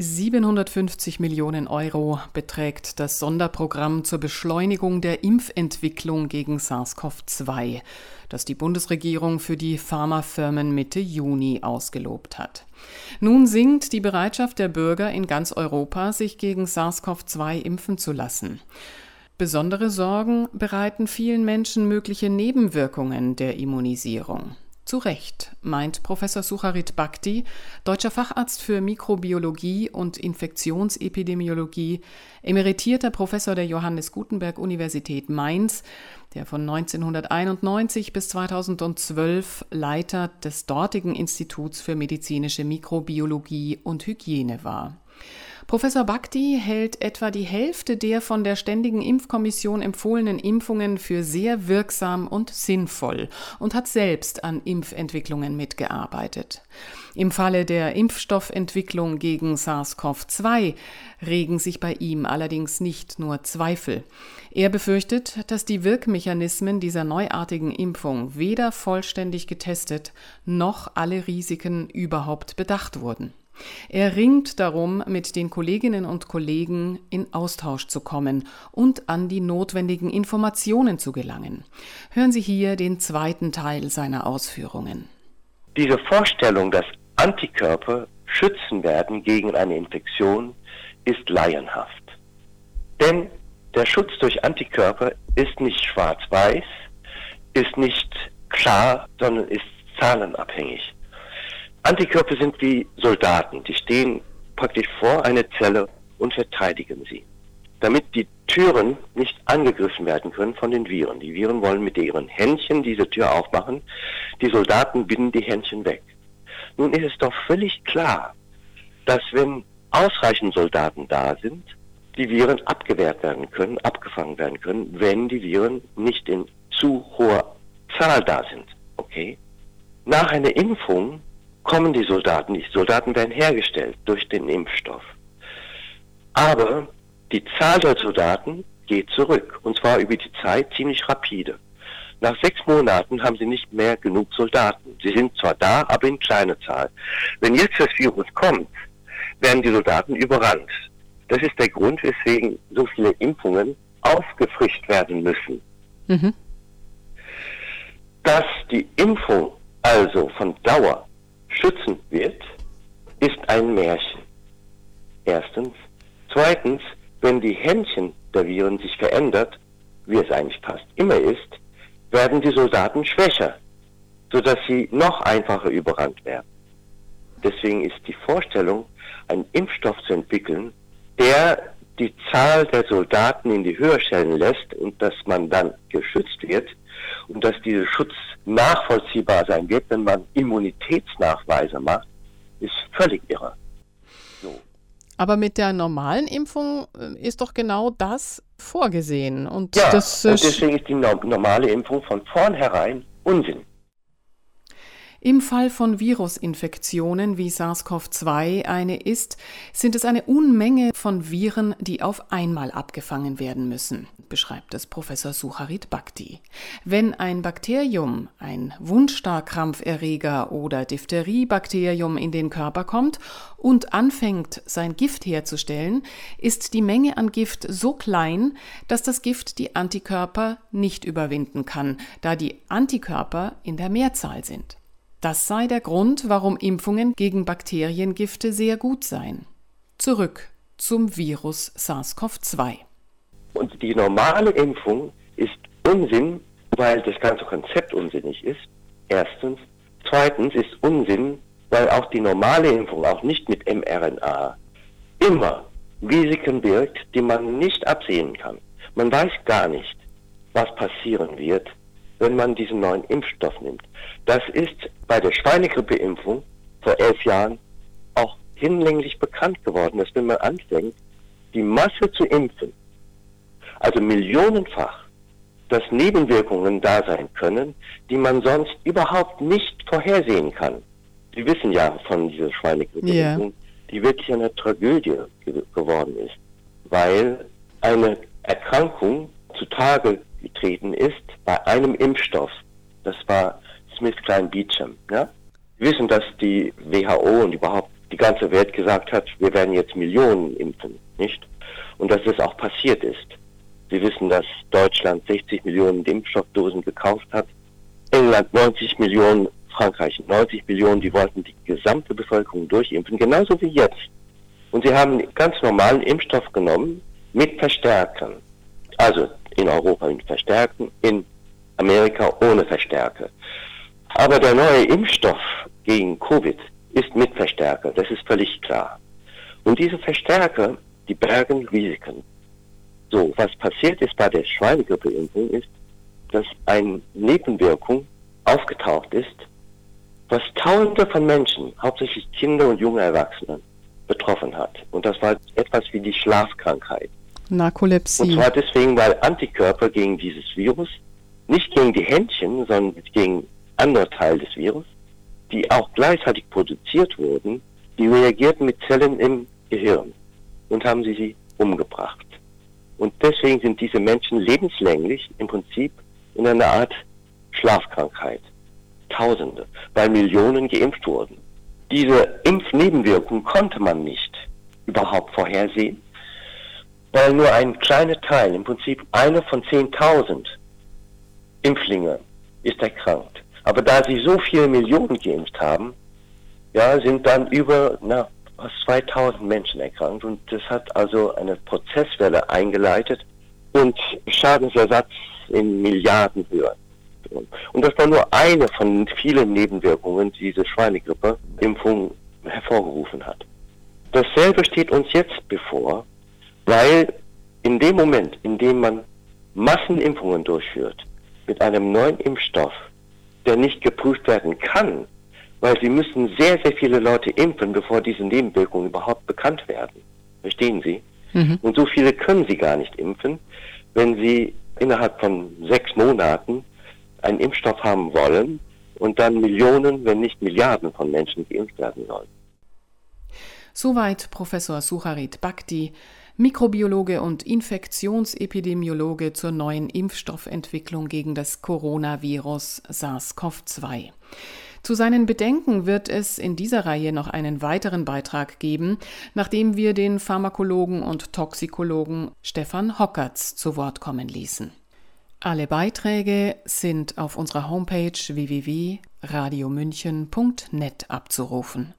750 Millionen Euro beträgt das Sonderprogramm zur Beschleunigung der Impfentwicklung gegen SARS-CoV-2, das die Bundesregierung für die Pharmafirmen Mitte Juni ausgelobt hat. Nun sinkt die Bereitschaft der Bürger in ganz Europa, sich gegen SARS-CoV-2 impfen zu lassen. Besondere Sorgen bereiten vielen Menschen mögliche Nebenwirkungen der Immunisierung. Zu Recht, meint Professor Sucharit Bhakti, deutscher Facharzt für Mikrobiologie und Infektionsepidemiologie, emeritierter Professor der Johannes Gutenberg Universität Mainz, der von 1991 bis 2012 Leiter des dortigen Instituts für medizinische Mikrobiologie und Hygiene war. Professor Bhakti hält etwa die Hälfte der von der Ständigen Impfkommission empfohlenen Impfungen für sehr wirksam und sinnvoll und hat selbst an Impfentwicklungen mitgearbeitet. Im Falle der Impfstoffentwicklung gegen SARS-CoV-2 regen sich bei ihm allerdings nicht nur Zweifel. Er befürchtet, dass die Wirkmechanismen dieser neuartigen Impfung weder vollständig getestet noch alle Risiken überhaupt bedacht wurden. Er ringt darum, mit den Kolleginnen und Kollegen in Austausch zu kommen und an die notwendigen Informationen zu gelangen. Hören Sie hier den zweiten Teil seiner Ausführungen. Diese Vorstellung, dass Antikörper schützen werden gegen eine Infektion, ist laienhaft. Denn der Schutz durch Antikörper ist nicht schwarz-weiß, ist nicht klar, sondern ist zahlenabhängig. Antikörper sind wie Soldaten, die stehen praktisch vor einer Zelle und verteidigen sie. Damit die Türen nicht angegriffen werden können von den Viren. Die Viren wollen mit ihren Händchen diese Tür aufmachen, die Soldaten binden die Händchen weg. Nun ist es doch völlig klar, dass wenn ausreichend Soldaten da sind, die Viren abgewehrt werden können, abgefangen werden können, wenn die Viren nicht in zu hoher Zahl da sind. Okay? Nach einer Impfung kommen die Soldaten nicht. Soldaten werden hergestellt durch den Impfstoff. Aber die Zahl der Soldaten geht zurück. Und zwar über die Zeit ziemlich rapide. Nach sechs Monaten haben sie nicht mehr genug Soldaten. Sie sind zwar da, aber in kleiner Zahl. Wenn jetzt das Virus kommt, werden die Soldaten überrannt. Das ist der Grund, weswegen so viele Impfungen aufgefrischt werden müssen. Mhm. Dass die Impfung also von Dauer schützen wird, ist ein Märchen. Erstens. Zweitens, wenn die Händchen der Viren sich verändert, wie es eigentlich fast immer ist, werden die Soldaten schwächer, sodass sie noch einfacher überrannt werden. Deswegen ist die Vorstellung, einen Impfstoff zu entwickeln, der die Zahl der Soldaten in die Höhe stellen lässt und dass man dann geschützt wird und dass dieser Schutz nachvollziehbar sein wird, wenn man Immunitätsnachweise macht, ist völlig irre. So. Aber mit der normalen Impfung äh, ist doch genau das vorgesehen. Und, ja, das, und deswegen ist die normale Impfung von vornherein Unsinn. Im Fall von Virusinfektionen wie SARS-CoV-2 eine ist, sind es eine Unmenge von Viren, die auf einmal abgefangen werden müssen, beschreibt es Professor Sucharit Bhakti. Wenn ein Bakterium, ein Wundstarkrampferreger oder Diphtheriebakterium in den Körper kommt und anfängt, sein Gift herzustellen, ist die Menge an Gift so klein, dass das Gift die Antikörper nicht überwinden kann, da die Antikörper in der Mehrzahl sind. Das sei der Grund, warum Impfungen gegen Bakteriengifte sehr gut seien. Zurück zum Virus SARS-CoV-2. Und die normale Impfung ist Unsinn, weil das ganze Konzept unsinnig ist. Erstens. Zweitens ist Unsinn, weil auch die normale Impfung, auch nicht mit mRNA, immer Risiken birgt, die man nicht absehen kann. Man weiß gar nicht, was passieren wird, wenn man diesen neuen Impfstoff nimmt. Das ist bei der Schweinegrippeimpfung vor elf Jahren auch hinlänglich bekannt geworden, dass wenn man anfängt, die Masse zu impfen, also millionenfach, dass Nebenwirkungen da sein können, die man sonst überhaupt nicht vorhersehen kann. Sie wissen ja von dieser Schweinegrippeimpfung, yeah. die wirklich eine Tragödie ge geworden ist, weil eine Erkrankung zutage getreten ist bei einem Impfstoff. Das war Smith Klein Beecham. Ja? Wir wissen, dass die WHO und überhaupt die ganze Welt gesagt hat, wir werden jetzt Millionen impfen, nicht? Und dass das auch passiert ist. Sie wissen, dass Deutschland 60 Millionen Impfstoffdosen gekauft hat, England 90 Millionen, Frankreich 90 Millionen, die wollten die gesamte Bevölkerung durchimpfen, genauso wie jetzt. Und sie haben ganz normalen Impfstoff genommen mit Verstärkern. Also in Europa mit Verstärken, in Amerika ohne Verstärker. Aber der neue Impfstoff gegen Covid ist mit Verstärker, das ist völlig klar. Und diese Verstärker, die bergen Risiken. So, was passiert ist bei der Schweinegrippeimpfung ist, dass eine Nebenwirkung aufgetaucht ist, was Tausende von Menschen, hauptsächlich Kinder und junge Erwachsene, betroffen hat. Und das war etwas wie die Schlafkrankheit. Narkolepsie. Und zwar deswegen, weil Antikörper gegen dieses Virus, nicht gegen die Händchen, sondern gegen andere Teile des Virus, die auch gleichzeitig produziert wurden, die reagierten mit Zellen im Gehirn und haben sie sie umgebracht. Und deswegen sind diese Menschen lebenslänglich im Prinzip in einer Art Schlafkrankheit. Tausende, weil Millionen geimpft wurden. Diese Impfnebenwirkung konnte man nicht überhaupt vorhersehen, weil nur ein kleiner Teil, im Prinzip einer von 10.000 Impflinge ist erkrankt. Aber da sie so viele Millionen geimpft haben, ja, sind dann über na, fast 2000 Menschen erkrankt und das hat also eine Prozesswelle eingeleitet und Schadensersatz in Milliardenhöhe. Und das war nur eine von vielen Nebenwirkungen, die diese Schweinegrippe-Impfung hervorgerufen hat. Dasselbe steht uns jetzt bevor, weil in dem Moment, in dem man Massenimpfungen durchführt mit einem neuen Impfstoff, der nicht geprüft werden kann, weil sie müssen sehr, sehr viele Leute impfen, bevor diese Nebenwirkungen überhaupt bekannt werden. Verstehen Sie? Mhm. Und so viele können sie gar nicht impfen, wenn sie innerhalb von sechs Monaten einen Impfstoff haben wollen und dann Millionen, wenn nicht Milliarden von Menschen geimpft werden sollen. Soweit Professor Sucharit Bhakti, Mikrobiologe und Infektionsepidemiologe zur neuen Impfstoffentwicklung gegen das Coronavirus SARS-CoV-2. Zu seinen Bedenken wird es in dieser Reihe noch einen weiteren Beitrag geben, nachdem wir den Pharmakologen und Toxikologen Stefan Hockertz zu Wort kommen ließen. Alle Beiträge sind auf unserer Homepage www.radiomünchen.net abzurufen.